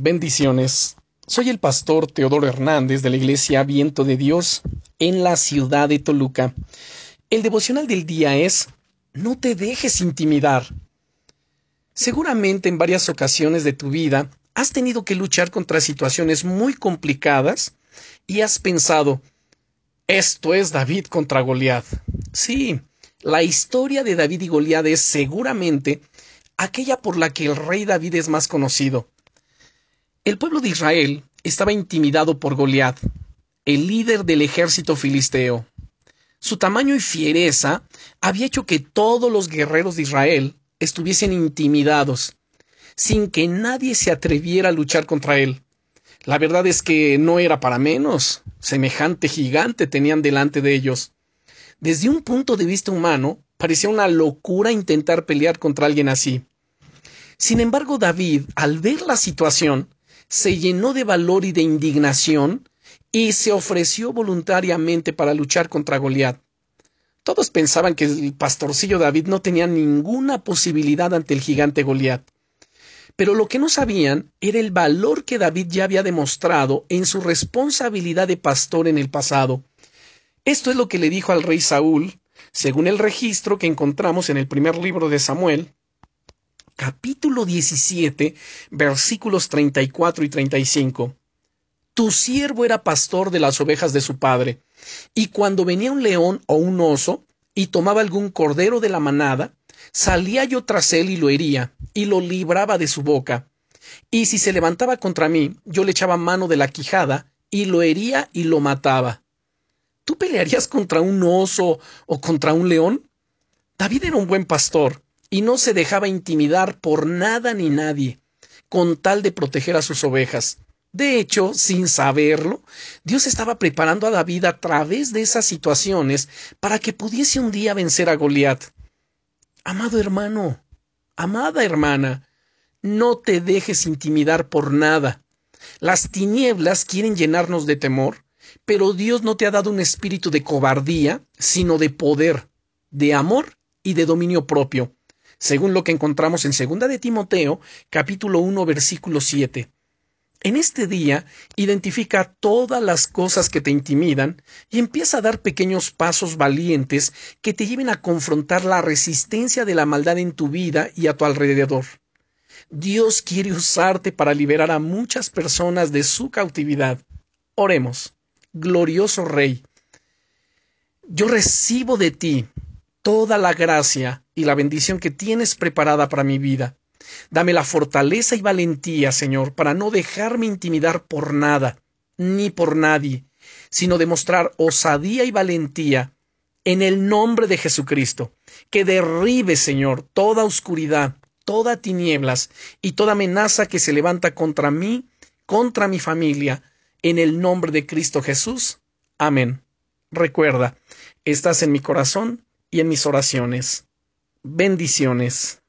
Bendiciones. Soy el pastor Teodoro Hernández de la Iglesia Viento de Dios en la ciudad de Toluca. El devocional del día es No te dejes intimidar. Seguramente en varias ocasiones de tu vida has tenido que luchar contra situaciones muy complicadas y has pensado esto es David contra Goliat. Sí, la historia de David y Goliat es seguramente aquella por la que el rey David es más conocido. El pueblo de Israel estaba intimidado por Goliat, el líder del ejército filisteo. Su tamaño y fiereza había hecho que todos los guerreros de Israel estuviesen intimidados, sin que nadie se atreviera a luchar contra él. La verdad es que no era para menos. Semejante gigante tenían delante de ellos. Desde un punto de vista humano, parecía una locura intentar pelear contra alguien así. Sin embargo, David, al ver la situación, se llenó de valor y de indignación y se ofreció voluntariamente para luchar contra Goliat. Todos pensaban que el pastorcillo David no tenía ninguna posibilidad ante el gigante Goliat. Pero lo que no sabían era el valor que David ya había demostrado en su responsabilidad de pastor en el pasado. Esto es lo que le dijo al rey Saúl, según el registro que encontramos en el primer libro de Samuel, capítulo 17, versículos 34 y 35. Tu siervo era pastor de las ovejas de su padre, y cuando venía un león o un oso, y tomaba algún cordero de la manada, salía yo tras él y lo hería, y lo libraba de su boca. Y si se levantaba contra mí, yo le echaba mano de la quijada, y lo hería y lo mataba. ¿Tú pelearías contra un oso o contra un león? David era un buen pastor, y no se dejaba intimidar por nada ni nadie, con tal de proteger a sus ovejas. De hecho, sin saberlo, Dios estaba preparando a David a través de esas situaciones para que pudiese un día vencer a Goliat. Amado hermano, amada hermana, no te dejes intimidar por nada. Las tinieblas quieren llenarnos de temor, pero Dios no te ha dado un espíritu de cobardía, sino de poder, de amor y de dominio propio según lo que encontramos en 2 de Timoteo, capítulo 1, versículo 7. En este día, identifica todas las cosas que te intimidan y empieza a dar pequeños pasos valientes que te lleven a confrontar la resistencia de la maldad en tu vida y a tu alrededor. Dios quiere usarte para liberar a muchas personas de su cautividad. Oremos. Glorioso Rey, yo recibo de ti toda la gracia y la bendición que tienes preparada para mi vida. Dame la fortaleza y valentía, Señor, para no dejarme intimidar por nada, ni por nadie, sino demostrar osadía y valentía en el nombre de Jesucristo, que derribe, Señor, toda oscuridad, toda tinieblas y toda amenaza que se levanta contra mí, contra mi familia, en el nombre de Cristo Jesús. Amén. Recuerda, estás en mi corazón y en mis oraciones. Bendiciones.